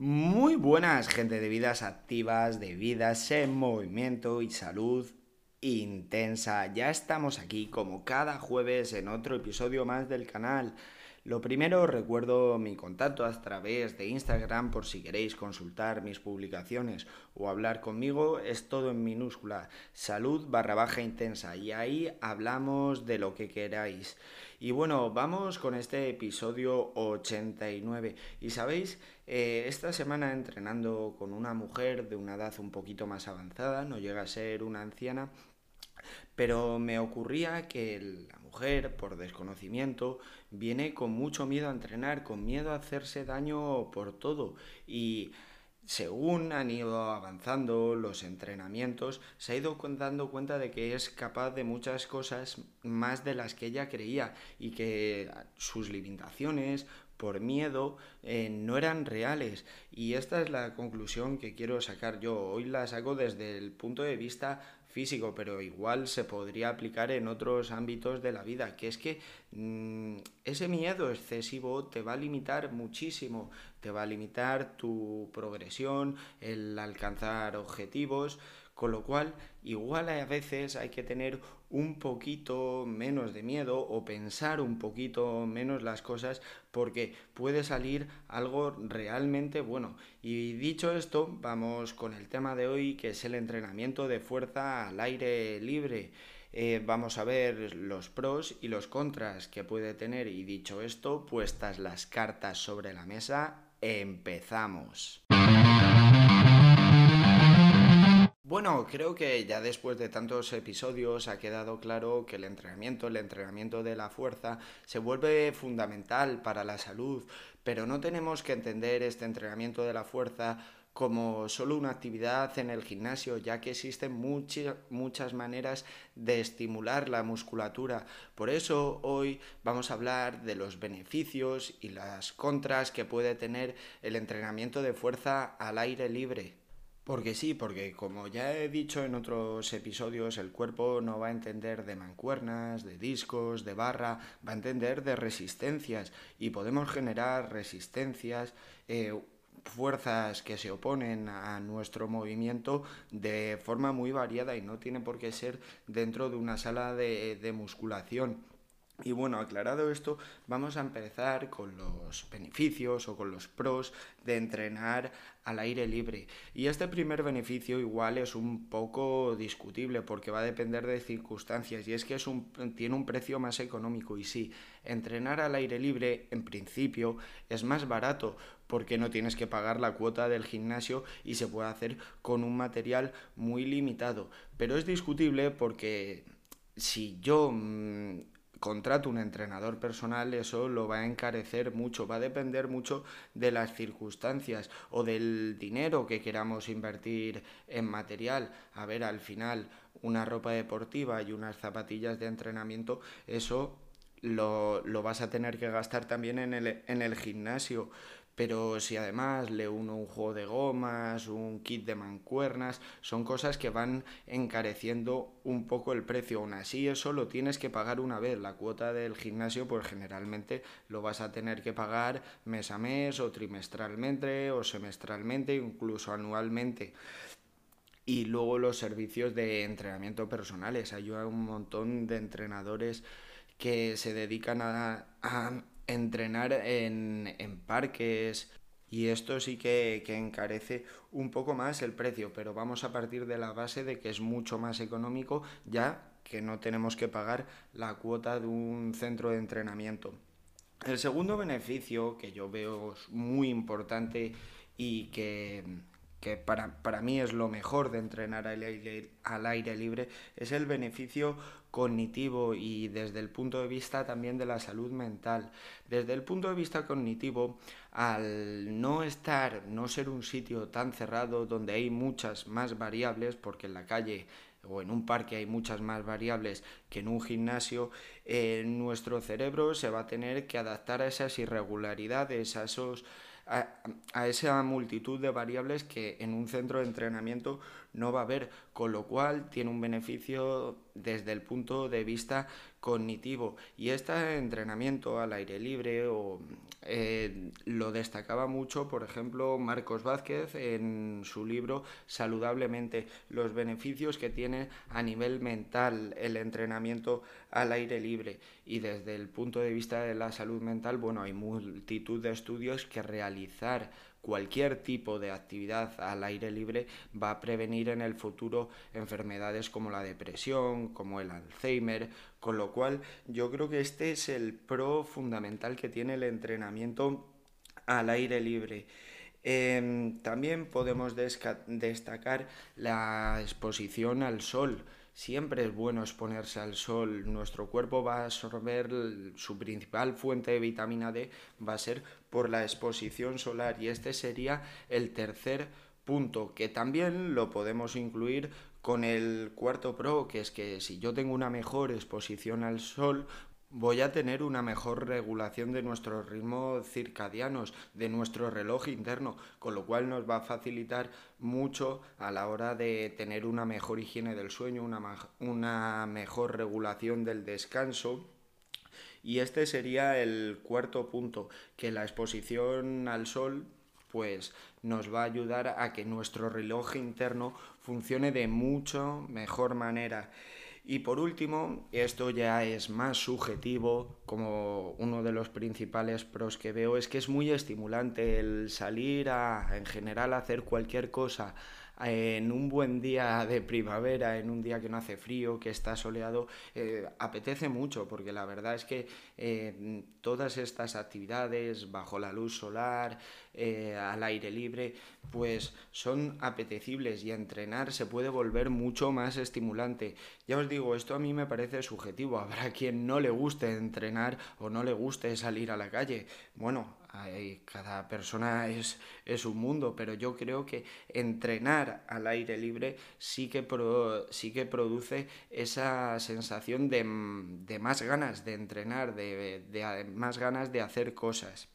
Muy buenas, gente de vidas activas, de vidas en movimiento y salud intensa. Ya estamos aquí como cada jueves en otro episodio más del canal. Lo primero, recuerdo mi contacto a través de Instagram por si queréis consultar mis publicaciones o hablar conmigo, es todo en minúscula, salud barra baja intensa y ahí hablamos de lo que queráis. Y bueno, vamos con este episodio 89. Y sabéis, eh, esta semana entrenando con una mujer de una edad un poquito más avanzada, no llega a ser una anciana, pero me ocurría que la mujer, por desconocimiento, viene con mucho miedo a entrenar, con miedo a hacerse daño por todo. Y según han ido avanzando los entrenamientos, se ha ido dando cuenta de que es capaz de muchas cosas más de las que ella creía y que sus limitaciones por miedo eh, no eran reales. Y esta es la conclusión que quiero sacar yo. Hoy la saco desde el punto de vista físico, pero igual se podría aplicar en otros ámbitos de la vida, que es que mm, ese miedo excesivo te va a limitar muchísimo, te va a limitar tu progresión, el alcanzar objetivos, con lo cual, igual a veces hay que tener un poquito menos de miedo o pensar un poquito menos las cosas porque puede salir algo realmente bueno. Y dicho esto, vamos con el tema de hoy que es el entrenamiento de fuerza al aire libre. Eh, vamos a ver los pros y los contras que puede tener y dicho esto, puestas las cartas sobre la mesa, empezamos. Bueno, creo que ya después de tantos episodios ha quedado claro que el entrenamiento, el entrenamiento de la fuerza, se vuelve fundamental para la salud, pero no tenemos que entender este entrenamiento de la fuerza como solo una actividad en el gimnasio, ya que existen muchas, muchas maneras de estimular la musculatura. Por eso hoy vamos a hablar de los beneficios y las contras que puede tener el entrenamiento de fuerza al aire libre. Porque sí, porque como ya he dicho en otros episodios, el cuerpo no va a entender de mancuernas, de discos, de barra, va a entender de resistencias y podemos generar resistencias, eh, fuerzas que se oponen a nuestro movimiento de forma muy variada y no tiene por qué ser dentro de una sala de, de musculación. Y bueno, aclarado esto, vamos a empezar con los beneficios o con los pros de entrenar al aire libre. Y este primer beneficio igual es un poco discutible porque va a depender de circunstancias y es que es un, tiene un precio más económico y sí, entrenar al aire libre en principio es más barato porque no tienes que pagar la cuota del gimnasio y se puede hacer con un material muy limitado. Pero es discutible porque si yo... Mm, contrato un entrenador personal, eso lo va a encarecer mucho, va a depender mucho de las circunstancias o del dinero que queramos invertir en material. A ver, al final, una ropa deportiva y unas zapatillas de entrenamiento, eso lo, lo vas a tener que gastar también en el, en el gimnasio pero si además le uno un juego de gomas, un kit de mancuernas, son cosas que van encareciendo un poco el precio. Aún así, eso lo tienes que pagar una vez. La cuota del gimnasio, pues generalmente lo vas a tener que pagar mes a mes o trimestralmente o semestralmente, incluso anualmente y luego los servicios de entrenamiento personales. Hay un montón de entrenadores que se dedican a, a entrenar en, en parques y esto sí que, que, encarece un poco más el precio, pero vamos a partir de la base de que es mucho más económico ya que no tenemos que pagar la cuota de un centro de entrenamiento. El segundo beneficio que yo veo muy importante y que, que para, para, mí es lo mejor de entrenar al aire, al aire libre, es el beneficio cognitivo y desde el punto de vista también de la salud mental. Desde el punto de vista cognitivo, al no estar, no ser un sitio tan cerrado donde hay muchas más variables, porque en la calle o en un parque hay muchas más variables que en un gimnasio, eh, nuestro cerebro se va a tener que adaptar a esas irregularidades, a esos a, esa multitud de variables que en un centro de entrenamiento no va a haber, con lo cual tiene un beneficio desde el punto de vista cognitivo. Y este entrenamiento al aire libre o, eh, lo destacaba mucho, por ejemplo, Marcos Vázquez en su libro Saludablemente, los beneficios que tiene a nivel mental el entrenamiento al aire libre. Y desde el punto de vista de la salud mental, bueno, hay multitud de estudios que realizar cualquier tipo de actividad al aire libre va a prevenir en el futuro enfermedades como la depresión, como el Alzheimer, con lo cual yo creo que este es el pro fundamental que tiene el entrenamiento al aire libre. Em, también podemos destacar la exposición al sol. Siempre es bueno exponerse al sol. Nuestro cuerpo va a absorber su principal fuente de vitamina D, va a ser por la exposición solar. Y este sería el tercer punto, que también lo podemos incluir con el cuarto pro, que es que si yo tengo una mejor exposición al sol, voy a tener una mejor regulación de nuestros ritmos circadianos, de nuestro reloj interno, con lo cual nos va a facilitar mucho a la hora de tener una mejor higiene del sueño, una, una mejor regulación del descanso. Y este sería el cuarto punto, que la exposición al sol pues nos va a ayudar a que nuestro reloj interno funcione de mucho mejor manera. Y por último, esto ya es más subjetivo, como uno de los principales pros que veo es que es muy estimulante el salir a, en general, a hacer cualquier cosa en un buen día de primavera, en un día que no hace frío, que está soleado, eh, apetece mucho, porque la verdad es que eh, todas estas actividades bajo la luz solar, eh, al aire libre, pues son apetecibles y entrenar se puede volver mucho más estimulante. Ya os digo, esto a mí me parece subjetivo. Habrá quien no le guste entrenar o no le guste salir a la calle. Bueno, cada persona es, es, un mundo, pero yo creo que entrenar al aire libre sí que, sí que produce esa sensación de, de, más ganas de entrenar, de, de más ganas de hacer cosas.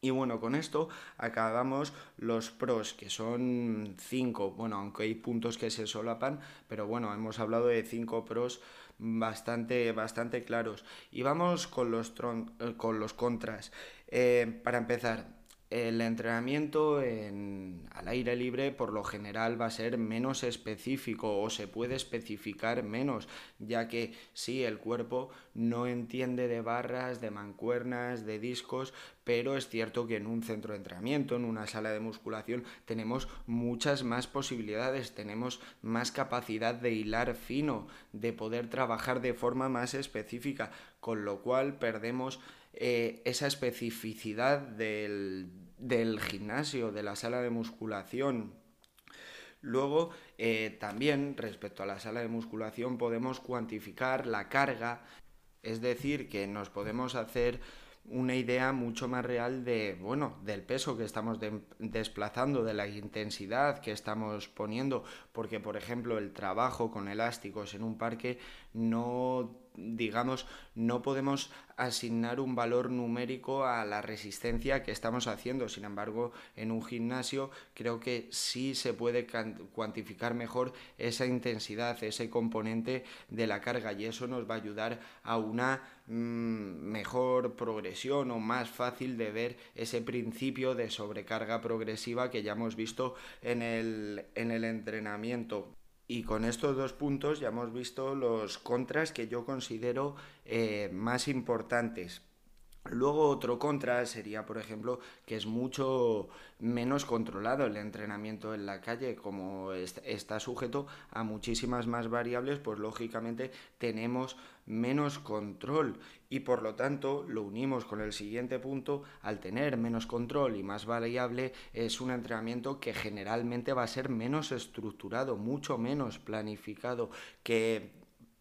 Y bueno, con esto acabamos los pros, que son cinco. Bueno, aunque hay puntos que se solapan, pero bueno, hemos hablado de cinco pros bastante, bastante claros. Y vamos con los, eh, con los contras. Eh, para empezar, el entrenamiento en, al aire libre por lo general va a ser menos específico o se puede especificar menos, ya que sí, el cuerpo no entiende de barras, de mancuernas, de discos, pero es cierto que en un centro de entrenamiento, en una sala de musculación, tenemos muchas más posibilidades, tenemos más capacidad de hilar fino, de poder trabajar de forma más específica, con lo cual perdemos eh, esa especificidad del, gimnasio, de la sala de musculación. Luego, eh, también respecto a la sala de musculación podemos cuantificar la carga, es decir, que nos podemos hacer una idea mucho más real de, bueno, del peso que estamos desplazando, de la intensidad que estamos poniendo, porque por ejemplo el trabajo con elásticos en un parque no digamos, no podemos asignar un valor numérico a la resistencia que estamos haciendo. Sin embargo, en un gimnasio creo que sí se puede cuantificar mejor esa intensidad, ese componente de la carga y eso nos va a ayudar a una Mm, mejor progresión o más fácil de ver ese principio de sobrecarga progresiva que ya hemos visto en el, en el entrenamiento. Y con estos dos puntos ya hemos visto los contras que yo considero eh, más importantes. Luego otro contra sería, por ejemplo, que es mucho menos controlado el entrenamiento en la calle, como está sujeto a muchísimas más variables, pues lógicamente tenemos menos control. Y por lo tanto lo unimos con el siguiente punto, al tener menos control y más variable es un entrenamiento que generalmente va a ser menos estructurado, mucho menos planificado, que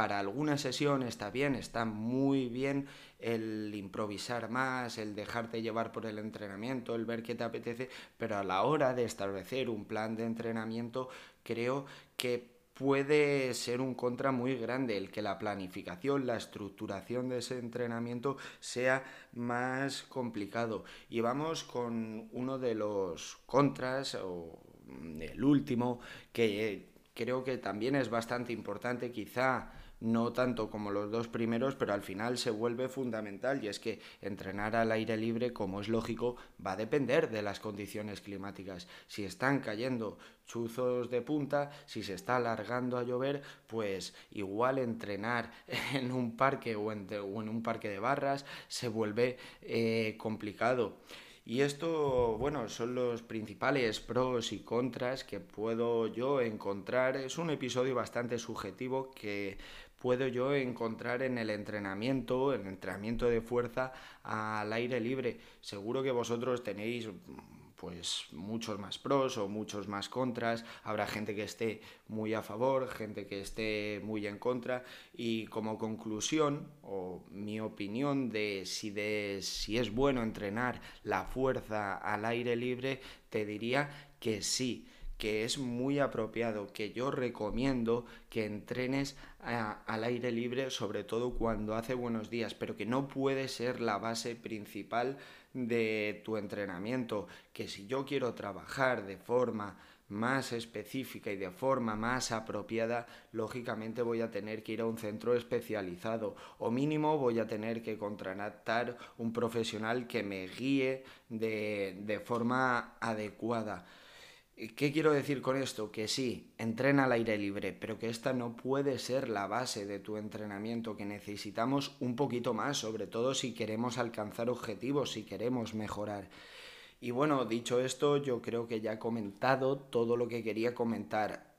para alguna sesión está bien, está muy bien el improvisar más, el dejarte llevar por el entrenamiento, el ver qué te apetece, pero a la hora de establecer un plan de entrenamiento creo que puede ser un contra muy grande el que la planificación, la estructuración de ese entrenamiento sea más complicado. Y vamos con uno de los contras, o el último, que creo que también es bastante importante, quizá no tanto como los dos primeros, pero al final se vuelve fundamental y es que entrenar al aire libre, como es lógico, va a depender de las condiciones climáticas. Si están cayendo chuzos de punta, si se está alargando a llover, pues igual entrenar en un parque o en, un parque de barras se vuelve eh, complicado. Y esto, bueno, son los principales pros y contras que puedo yo encontrar. Es un episodio bastante subjetivo que puedo yo encontrar en el entrenamiento, el entrenamiento de fuerza al aire libre. Seguro que vosotros tenéis pues muchos más pros o muchos más contras, habrá gente que esté muy a favor, gente que esté muy en contra. Y como conclusión o mi opinión de si, de, si es bueno entrenar la fuerza al aire libre, te diría que sí que es muy apropiado, que yo recomiendo que entrenes al aire libre, sobre todo cuando hace buenos días, pero que no puede ser la base principal de tu entrenamiento, que si yo quiero trabajar de forma más específica y de forma más apropiada, lógicamente voy a tener que ir a un centro especializado o mínimo voy a tener que contratar un profesional que me guíe de, de forma adecuada. ¿Qué quiero decir con esto? Que sí, entrena al aire libre, pero que esta no puede ser la base de tu entrenamiento, que necesitamos un poquito más, sobre todo si queremos alcanzar objetivos, si queremos mejorar. Y bueno, dicho esto, yo creo que ya he comentado todo lo que quería comentar.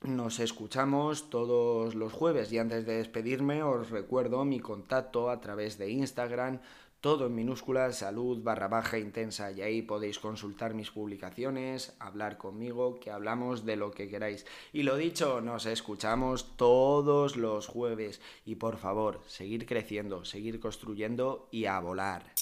Nos escuchamos todos los jueves y antes de despedirme os recuerdo mi contacto a través de Instagram, todo en minúsculas, salud barra baja intensa, y ahí podéis consultar mis publicaciones, hablar conmigo, que hablamos de lo que queráis. Y lo dicho, nos escuchamos todos los jueves y por favor, seguir creciendo, seguir construyendo y a volar.